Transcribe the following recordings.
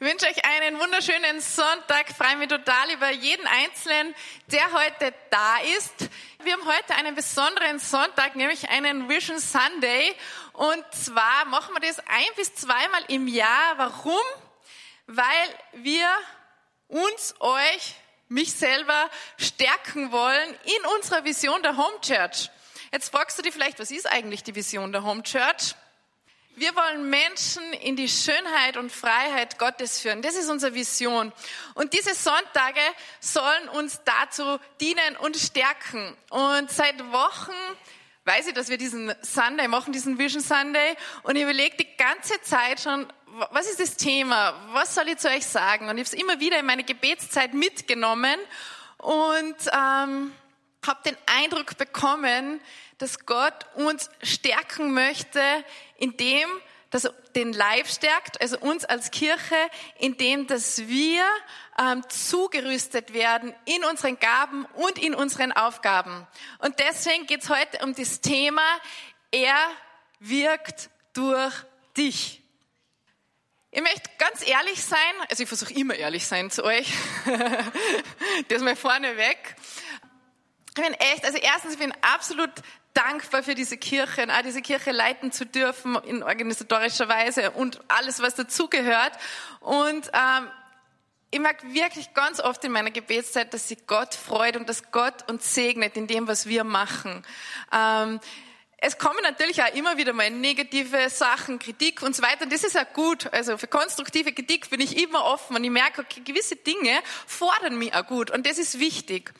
Ich wünsche euch einen wunderschönen Sonntag. Freue mich total über jeden Einzelnen, der heute da ist. Wir haben heute einen besonderen Sonntag, nämlich einen Vision Sunday. Und zwar machen wir das ein bis zweimal im Jahr. Warum? Weil wir uns, euch, mich selber stärken wollen in unserer Vision der Home Church. Jetzt fragst du dich vielleicht, was ist eigentlich die Vision der Home Church? Wir wollen Menschen in die Schönheit und Freiheit Gottes führen. Das ist unsere Vision. Und diese Sonntage sollen uns dazu dienen und stärken. Und seit Wochen weiß ich, dass wir diesen Sunday machen, diesen Vision Sunday. Und ich überlege die ganze Zeit schon, was ist das Thema? Was soll ich zu euch sagen? Und ich habe es immer wieder in meine Gebetszeit mitgenommen und ähm, habe den Eindruck bekommen, dass Gott uns stärken möchte, indem dass er den Leib stärkt, also uns als Kirche, indem dass wir ähm, zugerüstet werden in unseren Gaben und in unseren Aufgaben. Und deswegen geht es heute um das Thema, er wirkt durch dich. Ich möchte ganz ehrlich sein, also ich versuche immer ehrlich sein zu euch, das mal vorne weg. Ich bin echt, also erstens, ich bin absolut dankbar für diese Kirche, auch diese Kirche leiten zu dürfen in organisatorischer Weise und alles, was dazugehört. Und ähm, ich merke wirklich ganz oft in meiner Gebetszeit, dass sich Gott freut und dass Gott uns segnet in dem, was wir machen. Ähm, es kommen natürlich auch immer wieder mal negative Sachen, Kritik und so weiter. Und das ist auch gut. Also für konstruktive Kritik bin ich immer offen und ich merke, okay, gewisse Dinge fordern mich auch gut und das ist wichtig.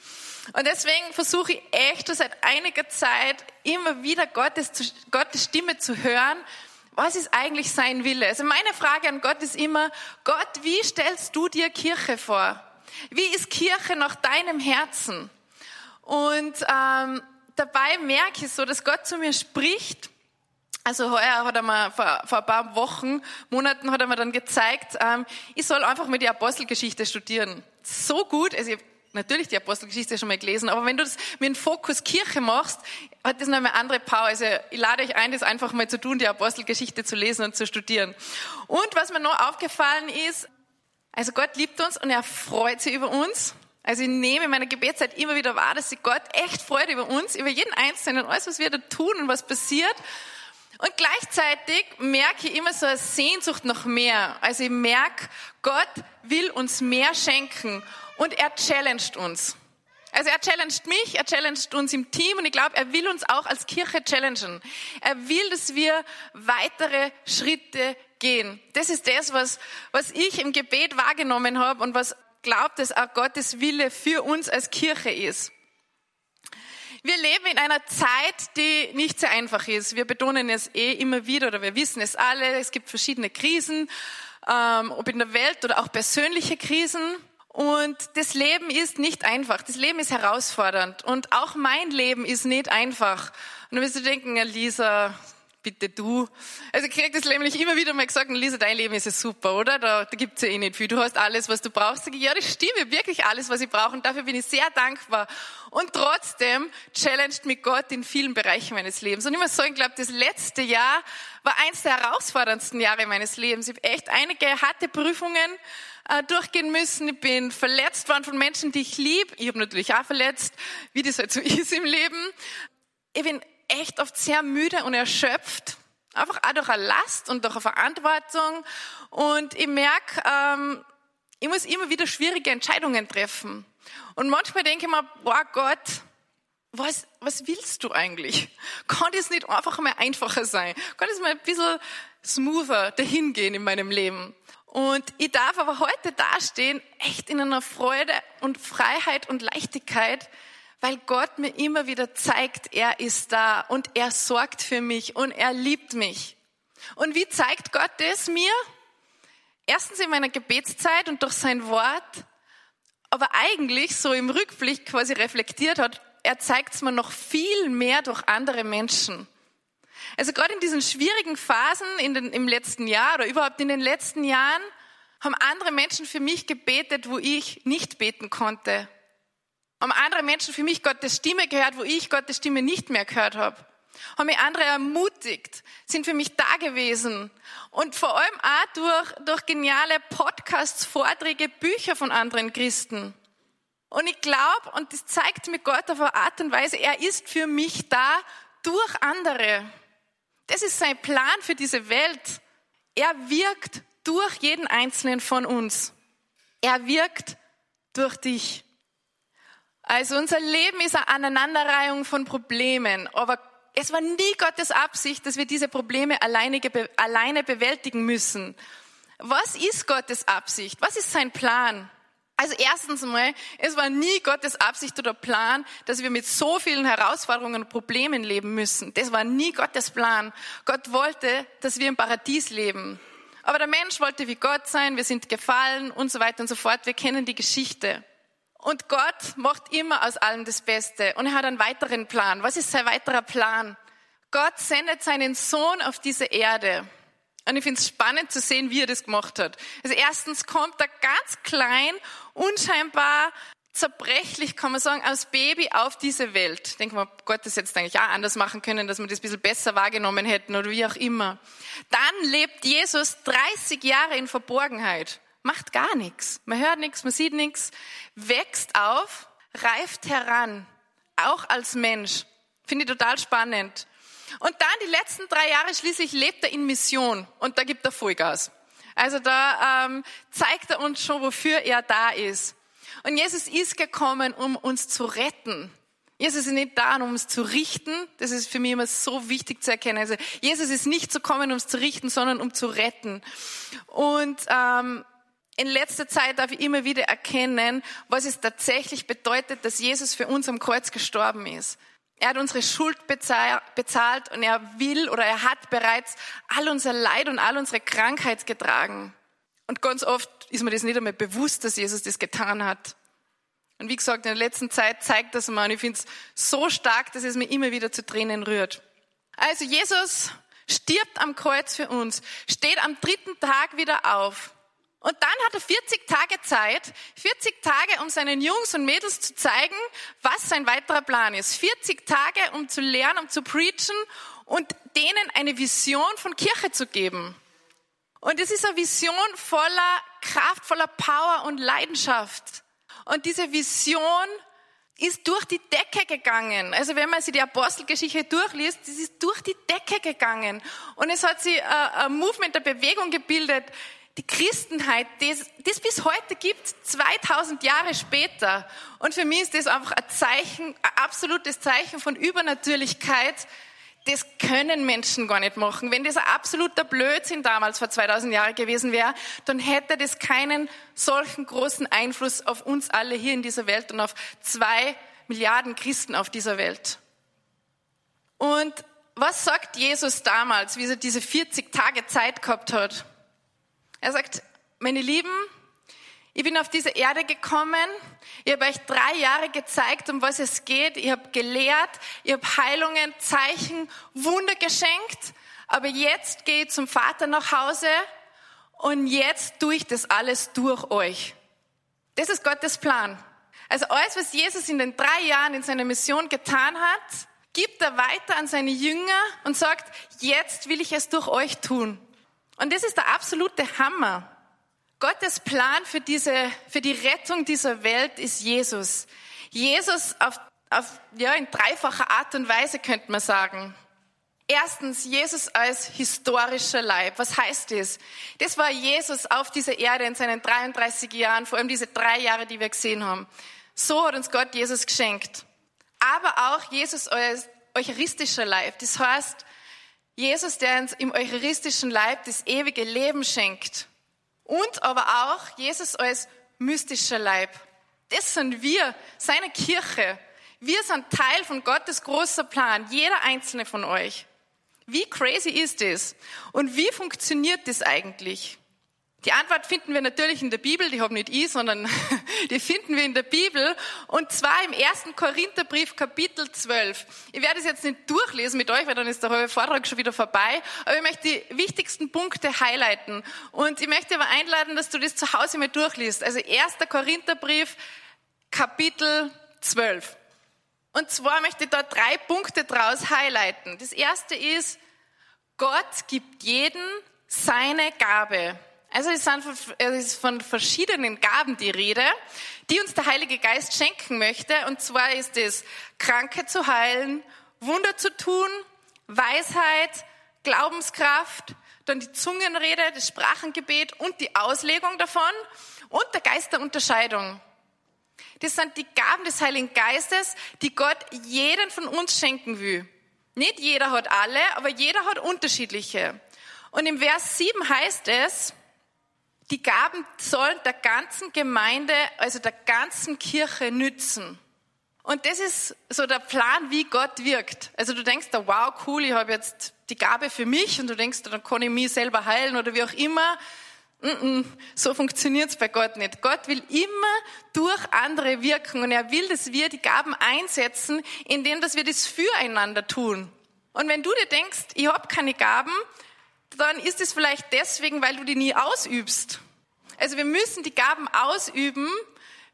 Und deswegen versuche ich echt schon seit einiger Zeit immer wieder Gottes, Gottes Stimme zu hören. Was ist eigentlich sein Wille? Also meine Frage an Gott ist immer, Gott, wie stellst du dir Kirche vor? Wie ist Kirche nach deinem Herzen? Und ähm, dabei merke ich so, dass Gott zu mir spricht. Also heuer hat er mir vor, vor ein paar Wochen, Monaten hat er mir dann gezeigt, ähm, ich soll einfach mal die Apostelgeschichte studieren. So gut, also ich natürlich die Apostelgeschichte schon mal gelesen, aber wenn du das mit dem Fokus Kirche machst, hat das noch eine andere Power. Also ich lade euch ein, das einfach mal zu tun, die Apostelgeschichte zu lesen und zu studieren. Und was mir noch aufgefallen ist, also Gott liebt uns und er freut sich über uns. Also ich nehme in meiner Gebetszeit immer wieder wahr, dass sich Gott echt freut über uns, über jeden Einzelnen, alles, was wir da tun und was passiert. Und gleichzeitig merke ich immer so eine Sehnsucht nach mehr. Also ich merke, Gott will uns mehr schenken und er challenged uns. Also er challenged mich, er challenged uns im Team und ich glaube, er will uns auch als Kirche challengen. Er will, dass wir weitere Schritte gehen. Das ist das, was, was ich im Gebet wahrgenommen habe und was glaubt, dass auch Gottes Wille für uns als Kirche ist. Wir leben in einer Zeit, die nicht sehr einfach ist. Wir betonen es eh immer wieder oder wir wissen es alle. Es gibt verschiedene Krisen, ähm, ob in der Welt oder auch persönliche Krisen. Und das Leben ist nicht einfach. Das Leben ist herausfordernd. Und auch mein Leben ist nicht einfach. Und dann wirst du denken, Lisa, bitte du. Also ich krieg das nämlich immer wieder mal gesagt, Lisa, dein Leben ist ja super, oder? Da, da gibt's ja eh nicht viel. Du hast alles, was du brauchst. Ich, ja, das stimmt, wirklich alles, was ich brauche. Und dafür bin ich sehr dankbar. Und trotzdem challenged mich Gott in vielen Bereichen meines Lebens. Und ich muss sagen, ich glaube, das letzte Jahr war eins der herausforderndsten Jahre meines Lebens. Ich habe echt einige harte Prüfungen äh, durchgehen müssen. Ich bin verletzt worden von Menschen, die ich liebe. Ich habe natürlich auch verletzt, wie das halt so ist im Leben. Ich bin echt oft sehr müde und erschöpft. Einfach auch durch eine Last und durch eine Verantwortung. Und ich merke, ähm, ich muss immer wieder schwierige Entscheidungen treffen. Und manchmal denke ich mir, boah Gott, was, was willst du eigentlich? Kann das nicht einfach mal einfacher sein? Kann das mal ein bisschen smoother dahingehen in meinem Leben? Und ich darf aber heute dastehen, echt in einer Freude und Freiheit und Leichtigkeit, weil Gott mir immer wieder zeigt, er ist da und er sorgt für mich und er liebt mich. Und wie zeigt Gott das mir? Erstens in meiner Gebetszeit und durch sein Wort, aber eigentlich so im Rückblick quasi reflektiert hat, er zeigt es mir noch viel mehr durch andere Menschen. Also gerade in diesen schwierigen Phasen in den, im letzten Jahr oder überhaupt in den letzten Jahren haben andere Menschen für mich gebetet, wo ich nicht beten konnte. Haben andere Menschen für mich Gottes Stimme gehört, wo ich Gottes Stimme nicht mehr gehört habe. haben mich andere ermutigt, sind für mich da gewesen. Und vor allem auch durch, durch geniale Podcasts, Vorträge, Bücher von anderen Christen. Und ich glaube, und das zeigt mir Gott auf eine Art und Weise, er ist für mich da durch andere. Das ist sein Plan für diese Welt. Er wirkt durch jeden einzelnen von uns. Er wirkt durch dich. Also unser Leben ist eine Aneinanderreihung von Problemen, aber es war nie Gottes Absicht, dass wir diese Probleme alleine, alleine bewältigen müssen. Was ist Gottes Absicht? Was ist sein Plan? Also erstens mal, es war nie Gottes Absicht oder Plan, dass wir mit so vielen Herausforderungen und Problemen leben müssen. Das war nie Gottes Plan. Gott wollte, dass wir im Paradies leben. Aber der Mensch wollte wie Gott sein, wir sind gefallen und so weiter und so fort. Wir kennen die Geschichte. Und Gott macht immer aus allem das Beste. Und er hat einen weiteren Plan. Was ist sein weiterer Plan? Gott sendet seinen Sohn auf diese Erde. Und ich finde es spannend zu sehen, wie er das gemacht hat. Also erstens kommt er ganz klein, unscheinbar, zerbrechlich, kann man sagen, als Baby auf diese Welt. Ich denke mal, Gott das jetzt eigentlich auch anders machen können, dass wir das ein bisschen besser wahrgenommen hätten oder wie auch immer. Dann lebt Jesus 30 Jahre in Verborgenheit, macht gar nichts. Man hört nichts, man sieht nichts, wächst auf, reift heran, auch als Mensch. Finde ich total spannend. Und dann die letzten drei Jahre schließlich lebt er in Mission und da gibt er Vollgas. Also da ähm, zeigt er uns schon, wofür er da ist. Und Jesus ist gekommen, um uns zu retten. Jesus ist nicht da, um uns zu richten. Das ist für mich immer so wichtig zu erkennen. Also Jesus ist nicht zu kommen, um uns zu richten, sondern um zu retten. Und ähm, in letzter Zeit darf ich immer wieder erkennen, was es tatsächlich bedeutet, dass Jesus für uns am Kreuz gestorben ist. Er hat unsere Schuld bezahlt und er will oder er hat bereits all unser Leid und all unsere Krankheit getragen. Und ganz oft ist mir das nicht einmal bewusst, dass Jesus das getan hat. Und wie gesagt, in der letzten Zeit zeigt das mir und ich finde es so stark, dass es mir immer wieder zu Tränen rührt. Also Jesus stirbt am Kreuz für uns, steht am dritten Tag wieder auf und dann hat er 40 Tage Zeit, 40 Tage, um seinen Jungs und Mädels zu zeigen, was sein weiterer Plan ist. 40 Tage, um zu lernen, um zu preachen und denen eine Vision von Kirche zu geben. Und es ist eine Vision voller Kraft, voller Power und Leidenschaft. Und diese Vision ist durch die Decke gegangen. Also wenn man sich die Apostelgeschichte durchliest, das ist durch die Decke gegangen. Und es hat sich ein Movement, eine Bewegung gebildet, die Christenheit, die es bis heute gibt, 2000 Jahre später. Und für mich ist das einfach ein Zeichen, ein absolutes Zeichen von Übernatürlichkeit. Das können Menschen gar nicht machen. Wenn das ein absoluter Blödsinn damals vor 2000 Jahren gewesen wäre, dann hätte das keinen solchen großen Einfluss auf uns alle hier in dieser Welt und auf zwei Milliarden Christen auf dieser Welt. Und was sagt Jesus damals, wie er diese 40 Tage Zeit gehabt hat? Er sagt, meine Lieben, ich bin auf diese Erde gekommen, ich habe euch drei Jahre gezeigt, um was es geht, ich habe gelehrt, ich habe Heilungen, Zeichen, Wunder geschenkt, aber jetzt gehe ich zum Vater nach Hause und jetzt tue ich das alles durch euch. Das ist Gottes Plan. Also alles, was Jesus in den drei Jahren in seiner Mission getan hat, gibt er weiter an seine Jünger und sagt, jetzt will ich es durch euch tun. Und das ist der absolute Hammer. Gottes Plan für diese, für die Rettung dieser Welt ist Jesus. Jesus auf, auf, ja, in dreifacher Art und Weise könnte man sagen. Erstens, Jesus als historischer Leib. Was heißt das? Das war Jesus auf dieser Erde in seinen 33 Jahren, vor allem diese drei Jahre, die wir gesehen haben. So hat uns Gott Jesus geschenkt. Aber auch Jesus als eucharistischer Leib. Das heißt, Jesus, der uns im eucharistischen Leib das ewige Leben schenkt. Und aber auch Jesus als mystischer Leib. Das sind wir, seine Kirche. Wir sind Teil von Gottes großer Plan, jeder einzelne von euch. Wie crazy ist das? Und wie funktioniert das eigentlich? Die Antwort finden wir natürlich in der Bibel, die habe nicht ich, sondern die finden wir in der Bibel und zwar im ersten Korintherbrief Kapitel 12. Ich werde es jetzt nicht durchlesen mit euch, weil dann ist der halbe Vortrag schon wieder vorbei, aber ich möchte die wichtigsten Punkte highlighten und ich möchte aber einladen, dass du das zu Hause mal durchliest. Also erster Korintherbrief Kapitel 12. Und zwar möchte ich da drei Punkte draus highlighten. Das erste ist, Gott gibt jedem seine Gabe. Also es, ist von verschiedenen Gaben die Rede, die uns der Heilige Geist schenken möchte. Und zwar ist es, Kranke zu heilen, Wunder zu tun, Weisheit, Glaubenskraft, dann die Zungenrede, das Sprachengebet und die Auslegung davon und der Geist der Unterscheidung. Das sind die Gaben des Heiligen Geistes, die Gott jeden von uns schenken will. Nicht jeder hat alle, aber jeder hat unterschiedliche. Und im Vers 7 heißt es, die Gaben sollen der ganzen Gemeinde, also der ganzen Kirche nützen. Und das ist so der Plan, wie Gott wirkt. Also du denkst da, wow, cool, ich habe jetzt die Gabe für mich und du denkst, dann kann ich mich selber heilen oder wie auch immer. Mm -mm, so funktioniert's bei Gott nicht. Gott will immer durch andere wirken und er will, dass wir die Gaben einsetzen, indem dass wir das füreinander tun. Und wenn du dir denkst, ich habe keine Gaben, dann ist es vielleicht deswegen, weil du die nie ausübst. Also wir müssen die Gaben ausüben,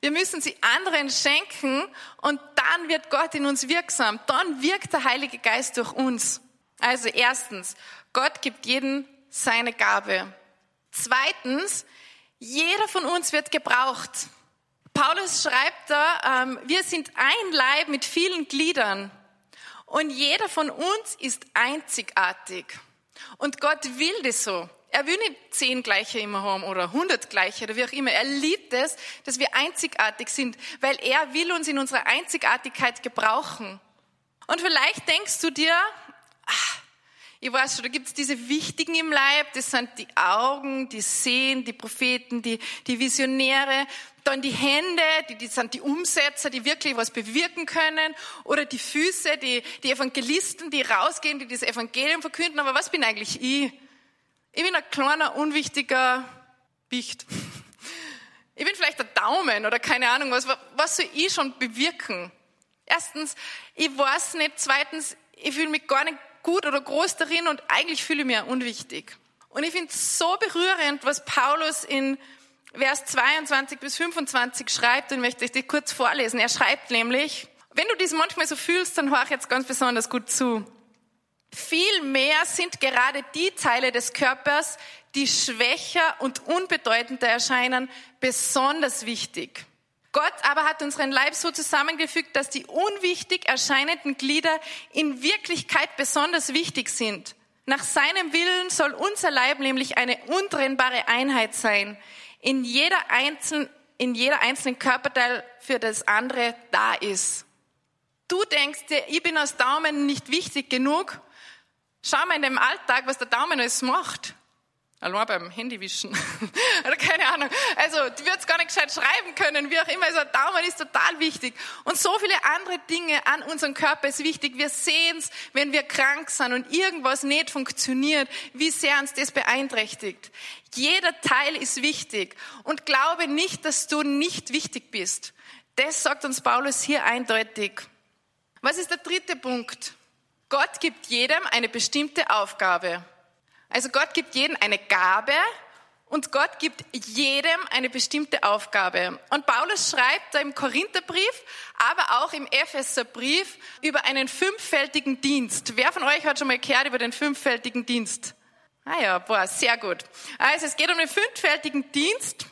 wir müssen sie anderen schenken und dann wird Gott in uns wirksam. Dann wirkt der Heilige Geist durch uns. Also erstens, Gott gibt jedem seine Gabe. Zweitens, jeder von uns wird gebraucht. Paulus schreibt da, ähm, wir sind ein Leib mit vielen Gliedern und jeder von uns ist einzigartig. Und Gott will das so. Er will nicht zehn gleiche immer haben oder hundert gleiche oder wie auch immer. Er liebt es, dass wir einzigartig sind, weil er will uns in unserer Einzigartigkeit gebrauchen. Und vielleicht denkst du dir, ach, ich weiß schon, da gibt es diese Wichtigen im Leib, das sind die Augen, die Sehen, die Propheten, die, die Visionäre, dann die Hände, die, die sind die Umsetzer, die wirklich was bewirken können, oder die Füße, die, die Evangelisten, die rausgehen, die das Evangelium verkünden. Aber was bin eigentlich ich? Ich bin ein kleiner, unwichtiger Wicht. Ich bin vielleicht der Daumen oder keine Ahnung was. Was soll ich schon bewirken? Erstens, ich weiß nicht. Zweitens, ich fühle mich gar nicht gut oder groß darin und eigentlich fühle ich mich unwichtig. Und ich finde es so berührend, was Paulus in Vers 22 bis 25 schreibt und möchte ich dir kurz vorlesen. Er schreibt nämlich, wenn du dies manchmal so fühlst, dann hör jetzt ganz besonders gut zu. Vielmehr sind gerade die Teile des Körpers, die schwächer und unbedeutender erscheinen, besonders wichtig. Gott aber hat unseren Leib so zusammengefügt, dass die unwichtig erscheinenden Glieder in Wirklichkeit besonders wichtig sind. Nach seinem Willen soll unser Leib nämlich eine untrennbare Einheit sein, in jeder einzelnen, in jeder einzelnen Körperteil für das andere da ist. Du denkst dir, ich bin als Daumen nicht wichtig genug Schau mal in dem Alltag, was der Daumen alles macht. Allein beim Handywischen. Oder keine Ahnung. Also, du würdest gar nicht gescheit schreiben können, wie auch immer. Also, Daumen ist total wichtig. Und so viele andere Dinge an unserem Körper ist wichtig. Wir sehen es, wenn wir krank sind und irgendwas nicht funktioniert, wie sehr uns das beeinträchtigt. Jeder Teil ist wichtig. Und glaube nicht, dass du nicht wichtig bist. Das sagt uns Paulus hier eindeutig. Was ist der dritte Punkt? Gott gibt jedem eine bestimmte Aufgabe. Also Gott gibt jedem eine Gabe und Gott gibt jedem eine bestimmte Aufgabe. Und Paulus schreibt da im Korintherbrief, aber auch im Epheserbrief über einen fünffältigen Dienst. Wer von euch hat schon mal gehört über den fünffältigen Dienst? Ah ja, boah, sehr gut. Also es geht um den fünffältigen Dienst.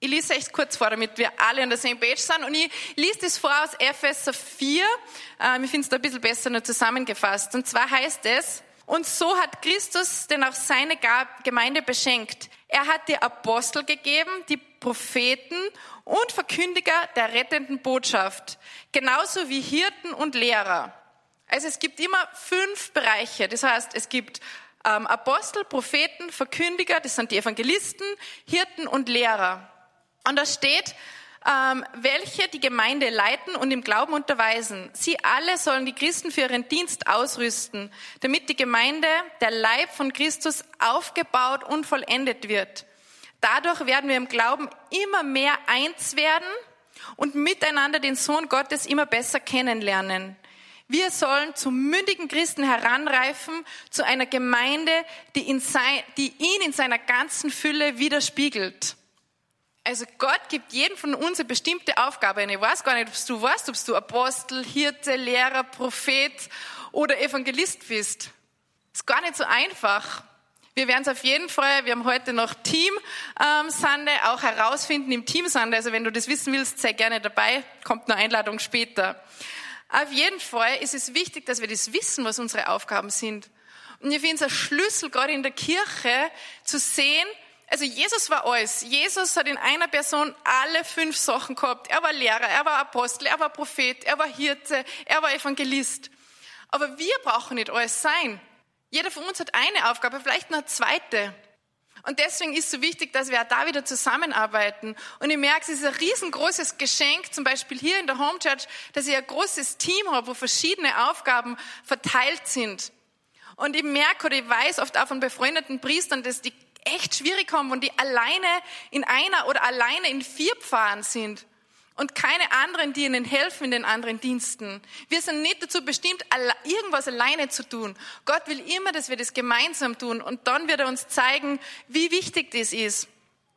Ich lese euch kurz vor, damit wir alle an der same page sind. Und ich lese das vor aus Epheser 4. Ähm, ich finde es da ein bisschen besser nur zusammengefasst. Und zwar heißt es, und so hat Christus denn auch seine Gemeinde beschenkt. Er hat die Apostel gegeben, die Propheten und Verkündiger der rettenden Botschaft. Genauso wie Hirten und Lehrer. Also es gibt immer fünf Bereiche. Das heißt, es gibt ähm, Apostel, Propheten, Verkündiger, das sind die Evangelisten, Hirten und Lehrer. Und da steht, ähm, welche die Gemeinde leiten und im Glauben unterweisen. Sie alle sollen die Christen für ihren Dienst ausrüsten, damit die Gemeinde, der Leib von Christus, aufgebaut und vollendet wird. Dadurch werden wir im Glauben immer mehr eins werden und miteinander den Sohn Gottes immer besser kennenlernen. Wir sollen zu mündigen Christen heranreifen, zu einer Gemeinde, die, in sein, die ihn in seiner ganzen Fülle widerspiegelt. Also Gott gibt jedem von uns eine bestimmte Aufgabe. Und ich weiß gar nicht, ob du weißt, ob du Apostel, Hirte, Lehrer, Prophet oder Evangelist bist. Ist gar nicht so einfach. Wir werden es auf jeden Fall, wir haben heute noch Team ähm, Sunday, auch herausfinden im Team Sunday. Also wenn du das wissen willst, sei gerne dabei, kommt eine Einladung später. Auf jeden Fall ist es wichtig, dass wir das wissen, was unsere Aufgaben sind. Und ich finde es ein Schlüssel, gerade in der Kirche, zu sehen, also Jesus war alles. Jesus hat in einer Person alle fünf Sachen gehabt. Er war Lehrer, er war Apostel, er war Prophet, er war Hirte, er war Evangelist. Aber wir brauchen nicht alles sein. Jeder von uns hat eine Aufgabe, vielleicht noch eine zweite. Und deswegen ist es so wichtig, dass wir auch da wieder zusammenarbeiten. Und ich merke, es ist ein riesengroßes Geschenk, zum Beispiel hier in der Home Church, dass ich ein großes Team habe, wo verschiedene Aufgaben verteilt sind. Und ich merke oder ich weiß oft auch von befreundeten Priestern, dass die echt schwierig haben, wenn die alleine in einer oder alleine in vier Pfarren sind und keine anderen, die ihnen helfen in den anderen Diensten. Wir sind nicht dazu bestimmt, irgendwas alleine zu tun. Gott will immer, dass wir das gemeinsam tun und dann wird er uns zeigen, wie wichtig das ist.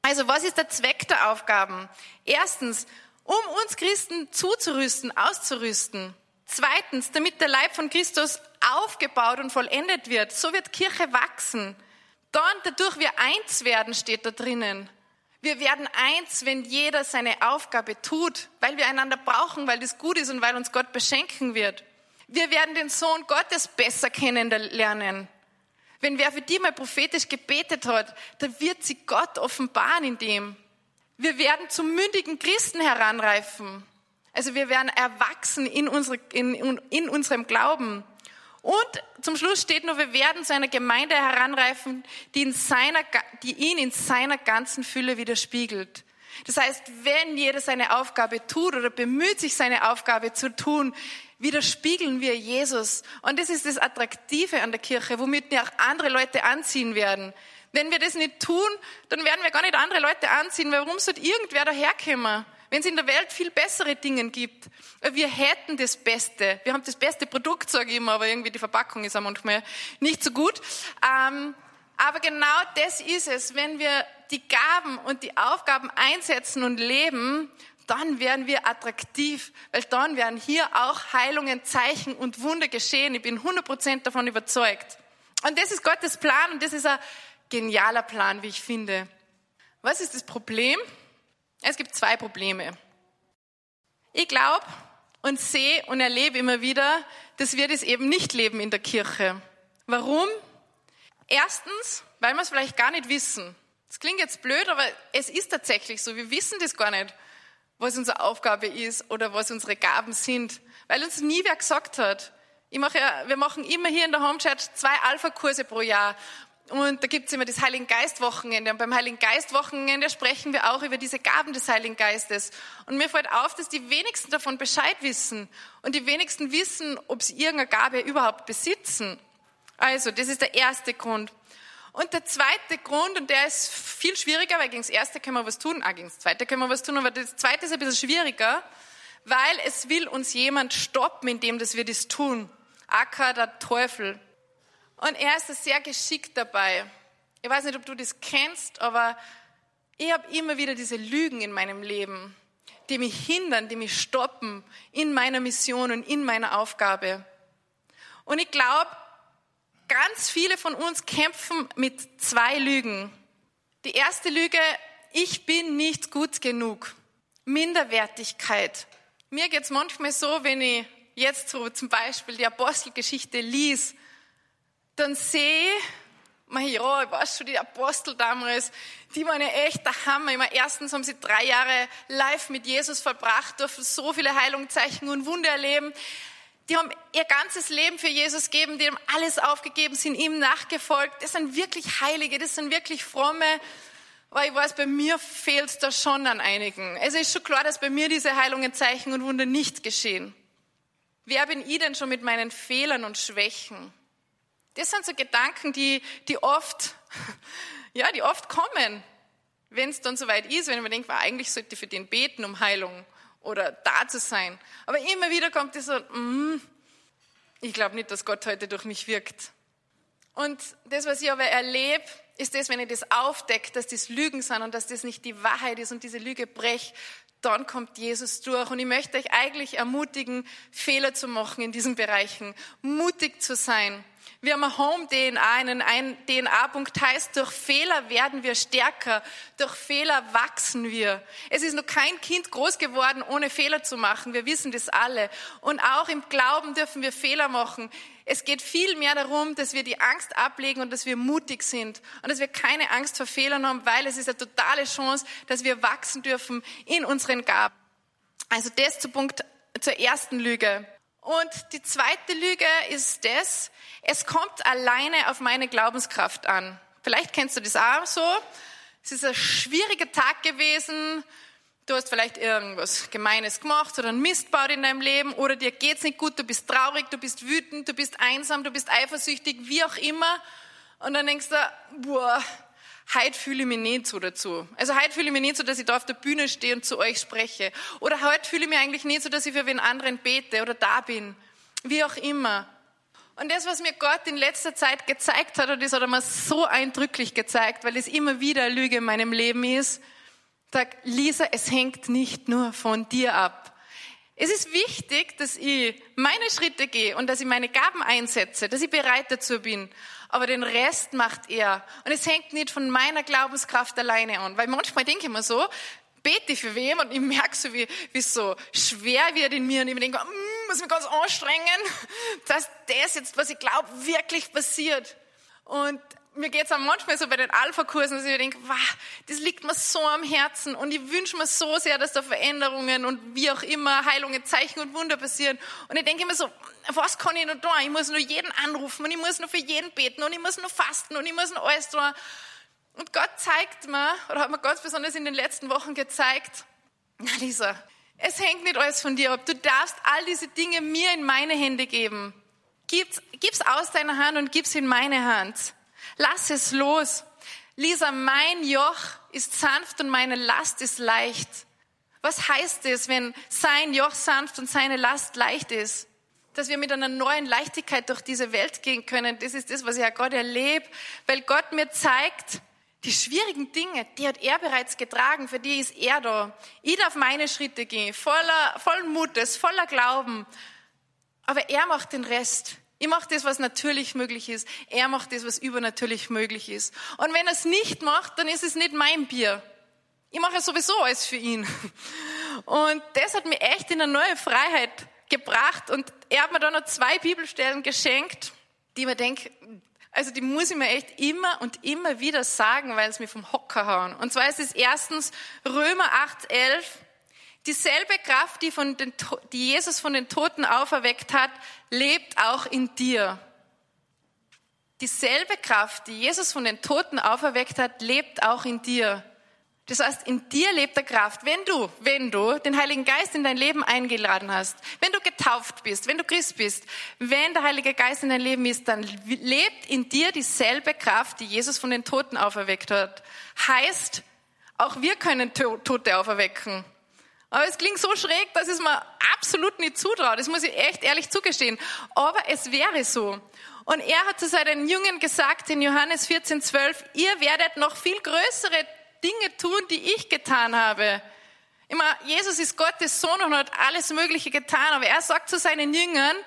Also was ist der Zweck der Aufgaben? Erstens, um uns Christen zuzurüsten, auszurüsten. Zweitens, damit der Leib von Christus aufgebaut und vollendet wird. So wird Kirche wachsen. Dann dadurch wir eins werden, steht da drinnen. Wir werden eins, wenn jeder seine Aufgabe tut, weil wir einander brauchen, weil das gut ist und weil uns Gott beschenken wird. Wir werden den Sohn Gottes besser kennenlernen. Wenn wer für die mal prophetisch gebetet hat, dann wird sie Gott offenbaren in dem. Wir werden zu mündigen Christen heranreifen. Also wir werden erwachsen in, unsere, in, in unserem Glauben. Und zum Schluss steht nur, wir werden zu einer Gemeinde heranreifen, die, in seiner, die ihn in seiner ganzen Fülle widerspiegelt. Das heißt, wenn jeder seine Aufgabe tut oder bemüht sich, seine Aufgabe zu tun, widerspiegeln wir Jesus. Und das ist das Attraktive an der Kirche, womit wir auch andere Leute anziehen werden. Wenn wir das nicht tun, dann werden wir gar nicht andere Leute anziehen. Warum sollte irgendwer daherkommen? Wenn es in der Welt viel bessere Dinge gibt. Wir hätten das Beste. Wir haben das beste Produkt, sage ich immer, aber irgendwie die Verpackung ist auch manchmal nicht so gut. Ähm, aber genau das ist es. Wenn wir die Gaben und die Aufgaben einsetzen und leben, dann werden wir attraktiv, weil dann werden hier auch Heilungen, Zeichen und Wunder geschehen. Ich bin 100% davon überzeugt. Und das ist Gottes Plan und das ist ein genialer Plan, wie ich finde. Was ist das Problem? Es gibt zwei Probleme. Ich glaube und sehe und erlebe immer wieder, dass wir das eben nicht leben in der Kirche. Warum? Erstens, weil wir es vielleicht gar nicht wissen. Das klingt jetzt blöd, aber es ist tatsächlich so. Wir wissen das gar nicht, was unsere Aufgabe ist oder was unsere Gaben sind, weil uns nie wer gesagt hat. Ich mache ja, wir machen immer hier in der Home Church zwei Alpha-Kurse pro Jahr, und da gibt's immer das Heiligen Geist-Wochenende. Und beim Heiligen Geist-Wochenende sprechen wir auch über diese Gaben des Heiligen Geistes. Und mir fällt auf, dass die wenigsten davon Bescheid wissen. Und die wenigsten wissen, ob sie irgendeine Gabe überhaupt besitzen. Also, das ist der erste Grund. Und der zweite Grund, und der ist viel schwieriger, weil gegen das erste können wir was tun, auch gegen das zweite können wir was tun, aber das zweite ist ein bisschen schwieriger, weil es will uns jemand stoppen, indem dass wir das tun. Acker, der Teufel. Und er ist sehr geschickt dabei. Ich weiß nicht, ob du das kennst, aber ich habe immer wieder diese Lügen in meinem Leben, die mich hindern, die mich stoppen in meiner Mission und in meiner Aufgabe. Und ich glaube, ganz viele von uns kämpfen mit zwei Lügen. Die erste Lüge, ich bin nicht gut genug. Minderwertigkeit. Mir geht es manchmal so, wenn ich jetzt so zum Beispiel die Apostelgeschichte lies, dann sehe ich, ja, ich weiß schon, die Apostel damals, die waren ja echt der Hammer. Immer erstens haben sie drei Jahre live mit Jesus verbracht, durften so viele Heilungszeichen und Wunder erleben. Die haben ihr ganzes Leben für Jesus gegeben, die haben alles aufgegeben, sind ihm nachgefolgt. Das sind wirklich Heilige, das sind wirklich Fromme. Aber ich weiß, bei mir fehlt da schon an einigen. Es ist schon klar, dass bei mir diese Heilungen, Zeichen und Wunder nicht geschehen. Wer bin ich denn schon mit meinen Fehlern und Schwächen? Das sind so Gedanken, die, die oft, ja, die oft kommen, wenn es dann soweit ist, wenn man denkt, eigentlich sollte ich für den beten um Heilung oder da zu sein. Aber immer wieder kommt es so, mm, ich glaube nicht, dass Gott heute durch mich wirkt. Und das, was ich aber erlebe, ist das, wenn ich das aufdecke, dass das Lügen sind und dass das nicht die Wahrheit ist und diese Lüge brech, dann kommt Jesus durch. Und ich möchte euch eigentlich ermutigen, Fehler zu machen in diesen Bereichen, mutig zu sein. Wir haben Home-DNA, einen DNA-Punkt heißt, durch Fehler werden wir stärker, durch Fehler wachsen wir. Es ist noch kein Kind groß geworden, ohne Fehler zu machen. Wir wissen das alle. Und auch im Glauben dürfen wir Fehler machen. Es geht viel mehr darum, dass wir die Angst ablegen und dass wir mutig sind und dass wir keine Angst vor Fehlern haben, weil es ist eine totale Chance, dass wir wachsen dürfen in unseren Gaben. Also das zu Punkt, zur ersten Lüge. Und die zweite Lüge ist das, es kommt alleine auf meine Glaubenskraft an. Vielleicht kennst du das auch so. Es ist ein schwieriger Tag gewesen. Du hast vielleicht irgendwas Gemeines gemacht oder einen Mist baut in deinem Leben oder dir geht's nicht gut, du bist traurig, du bist wütend, du bist einsam, du bist eifersüchtig, wie auch immer. Und dann denkst du, boah, heute fühle ich mich nicht so dazu. Also heute fühle ich mich nicht so, dass ich da auf der Bühne stehe und zu euch spreche. Oder heute fühle ich mich eigentlich nicht so, dass ich für wen anderen bete oder da bin. Wie auch immer. Und das, was mir Gott in letzter Zeit gezeigt hat, und das hat er mir so eindrücklich gezeigt, weil es immer wieder Lüge in meinem Leben ist, sagt, Lisa, es hängt nicht nur von dir ab. Es ist wichtig, dass ich meine Schritte gehe und dass ich meine Gaben einsetze, dass ich bereit dazu bin aber den Rest macht er. Und es hängt nicht von meiner Glaubenskraft alleine an, weil manchmal denke ich mir so, bete ich für wem und ich merke so, wie, wie so schwer wird in mir und ich denke, mm, muss mich ganz anstrengen, dass das jetzt, was ich glaube, wirklich passiert. Und mir geht es manchmal so bei den Alpha-Kursen, dass ich denke, wow, das liegt mir so am Herzen und ich wünsche mir so sehr, dass da Veränderungen und wie auch immer Heilungen, Zeichen und Wunder passieren. Und ich denke immer so, was kann ich noch tun? Ich muss nur jeden anrufen und ich muss nur für jeden beten und ich muss nur fasten und ich muss nur alles tun. Und Gott zeigt mir, oder hat mir ganz besonders in den letzten Wochen gezeigt, na Lisa, es hängt nicht alles von dir ab. Du darfst all diese Dinge mir in meine Hände geben. Gib's, gib's aus deiner Hand und gib's in meine Hand. Lass es los. Lisa, mein Joch ist sanft und meine Last ist leicht. Was heißt es, wenn sein Joch sanft und seine Last leicht ist? Dass wir mit einer neuen Leichtigkeit durch diese Welt gehen können. Das ist das, was ich ja Gott erlebe, weil Gott mir zeigt, die schwierigen Dinge, die hat er bereits getragen, für die ist er da. Ich darf meine Schritte gehen, voller, voller Mutes, voller Glauben. Aber er macht den Rest. Ich mache das, was natürlich möglich ist. Er macht das, was übernatürlich möglich ist. Und wenn er es nicht macht, dann ist es nicht mein Bier. Ich mache sowieso alles für ihn. Und das hat mir echt in eine neue Freiheit gebracht. Und er hat mir dann noch zwei Bibelstellen geschenkt, die mir denke, also die muss ich mir echt immer und immer wieder sagen, weil es mir vom Hocker hauen. Und zwar ist es erstens Römer 8, 11. Dieselbe Kraft, die, von den, die Jesus von den Toten auferweckt hat, lebt auch in dir. Dieselbe Kraft, die Jesus von den Toten auferweckt hat, lebt auch in dir. Das heißt, in dir lebt der Kraft. Wenn du, wenn du den Heiligen Geist in dein Leben eingeladen hast, wenn du getauft bist, wenn du Christ bist, wenn der Heilige Geist in dein Leben ist, dann lebt in dir dieselbe Kraft, die Jesus von den Toten auferweckt hat. Heißt, auch wir können Tote auferwecken. Aber es klingt so schräg, dass es mir absolut nicht zutraut. Das muss ich echt ehrlich zugestehen. Aber es wäre so. Und er hat zu seinen Jüngern gesagt in Johannes 14, 12, ihr werdet noch viel größere Dinge tun, die ich getan habe. Immer, Jesus ist Gottes Sohn und hat alles Mögliche getan. Aber er sagt zu seinen Jüngern,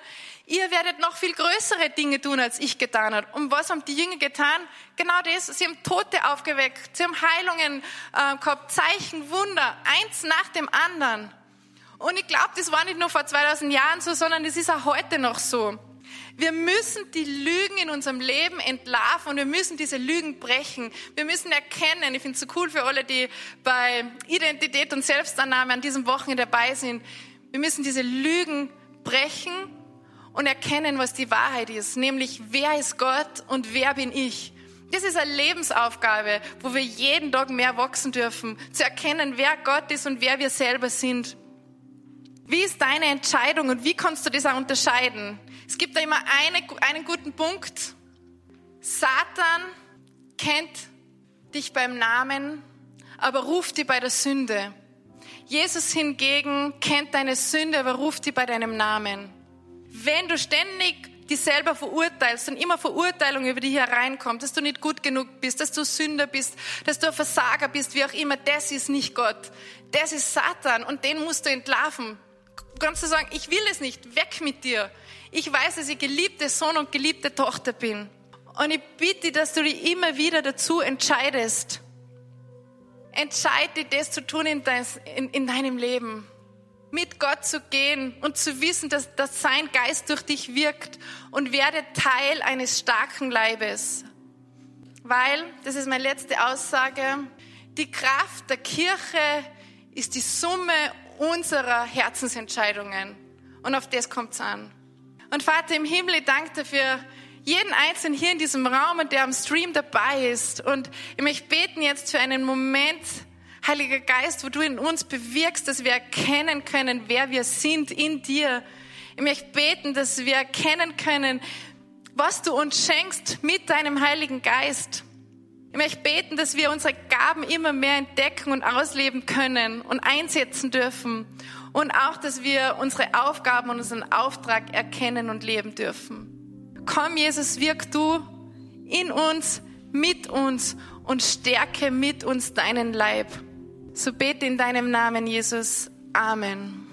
ihr werdet noch viel größere Dinge tun, als ich getan habe. Und was haben die Jünger getan? Genau das. Sie haben Tote aufgeweckt. Sie haben Heilungen äh, gehabt, Zeichen, Wunder, eins nach dem anderen. Und ich glaube, das war nicht nur vor 2000 Jahren so, sondern es ist auch heute noch so. Wir müssen die Lügen in unserem Leben entlarven und wir müssen diese Lügen brechen. Wir müssen erkennen, ich finde es so cool für alle, die bei Identität und Selbstannahme an diesem Wochenende dabei sind. Wir müssen diese Lügen brechen und erkennen, was die Wahrheit ist, nämlich wer ist Gott und wer bin ich. Das ist eine Lebensaufgabe, wo wir jeden Tag mehr wachsen dürfen, zu erkennen, wer Gott ist und wer wir selber sind. Wie ist deine Entscheidung und wie kannst du das auch unterscheiden? Es gibt da immer eine, einen guten Punkt. Satan kennt dich beim Namen, aber ruft dich bei der Sünde. Jesus hingegen kennt deine Sünde, aber ruft dich bei deinem Namen. Wenn du ständig die selber verurteilst und immer Verurteilung über dich hereinkommt, dass du nicht gut genug bist, dass du Sünder bist, dass du ein Versager bist, wie auch immer, das ist nicht Gott. Das ist Satan und den musst du entlarven. Kannst du sagen, ich will es nicht, weg mit dir. Ich weiß, dass ich geliebte Sohn und geliebte Tochter bin. Und ich bitte, dass du dich immer wieder dazu entscheidest. Entscheide das zu tun in, dein, in, in deinem Leben mit Gott zu gehen und zu wissen, dass, dass sein Geist durch dich wirkt und werde Teil eines starken Leibes. Weil, das ist meine letzte Aussage, die Kraft der Kirche ist die Summe unserer Herzensentscheidungen. Und auf das kommt es an. Und Vater im Himmel, ich danke dir für jeden Einzelnen hier in diesem Raum und der am Stream dabei ist. Und ich möchte beten jetzt für einen Moment, Heiliger Geist, wo du in uns bewirkst, dass wir erkennen können, wer wir sind in dir. Ich möchte beten, dass wir erkennen können, was du uns schenkst mit deinem Heiligen Geist. Ich möchte beten, dass wir unsere Gaben immer mehr entdecken und ausleben können und einsetzen dürfen. Und auch, dass wir unsere Aufgaben und unseren Auftrag erkennen und leben dürfen. Komm, Jesus, wirk du in uns, mit uns und stärke mit uns deinen Leib. So bete in deinem Namen, Jesus. Amen.